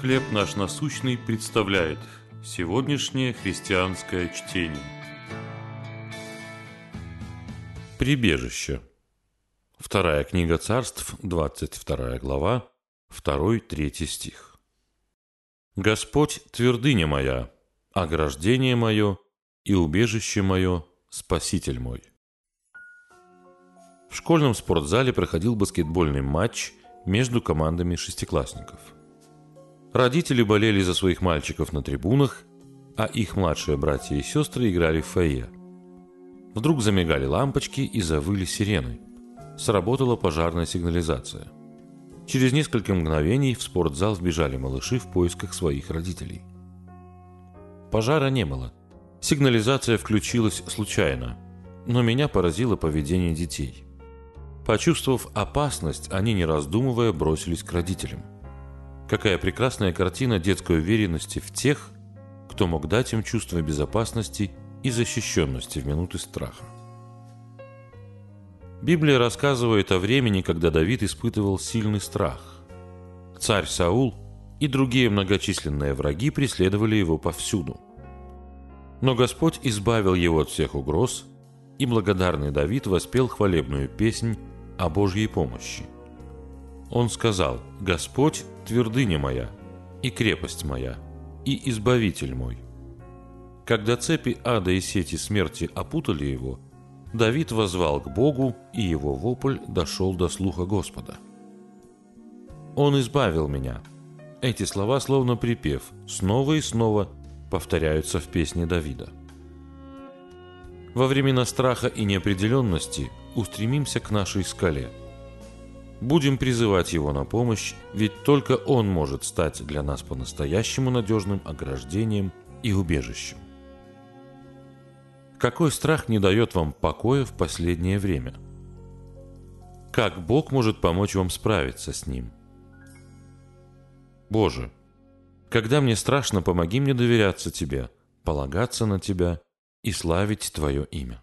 «Хлеб наш насущный» представляет сегодняшнее христианское чтение. Прибежище. Вторая книга царств, 22 глава, 2-3 стих. «Господь – твердыня моя, ограждение мое и убежище мое, спаситель мой». В школьном спортзале проходил баскетбольный матч между командами шестиклассников. Родители болели за своих мальчиков на трибунах, а их младшие братья и сестры играли в фойе. Вдруг замигали лампочки и завыли сирены. Сработала пожарная сигнализация. Через несколько мгновений в спортзал вбежали малыши в поисках своих родителей. Пожара не было. Сигнализация включилась случайно, но меня поразило поведение детей. Почувствовав опасность, они, не раздумывая, бросились к родителям. Какая прекрасная картина детской уверенности в тех, кто мог дать им чувство безопасности и защищенности в минуты страха. Библия рассказывает о времени, когда Давид испытывал сильный страх. Царь Саул и другие многочисленные враги преследовали его повсюду. Но Господь избавил его от всех угроз, и благодарный Давид воспел хвалебную песнь о Божьей помощи. Он сказал, «Господь – твердыня моя, и крепость моя, и избавитель мой». Когда цепи ада и сети смерти опутали его, Давид возвал к Богу, и его вопль дошел до слуха Господа. «Он избавил меня». Эти слова, словно припев, снова и снова повторяются в песне Давида. Во времена страха и неопределенности устремимся к нашей скале. Будем призывать его на помощь, ведь только он может стать для нас по-настоящему надежным ограждением и убежищем. Какой страх не дает вам покоя в последнее время? Как Бог может помочь вам справиться с ним? Боже, когда мне страшно, помоги мне доверяться Тебе, полагаться на Тебя и славить Твое имя.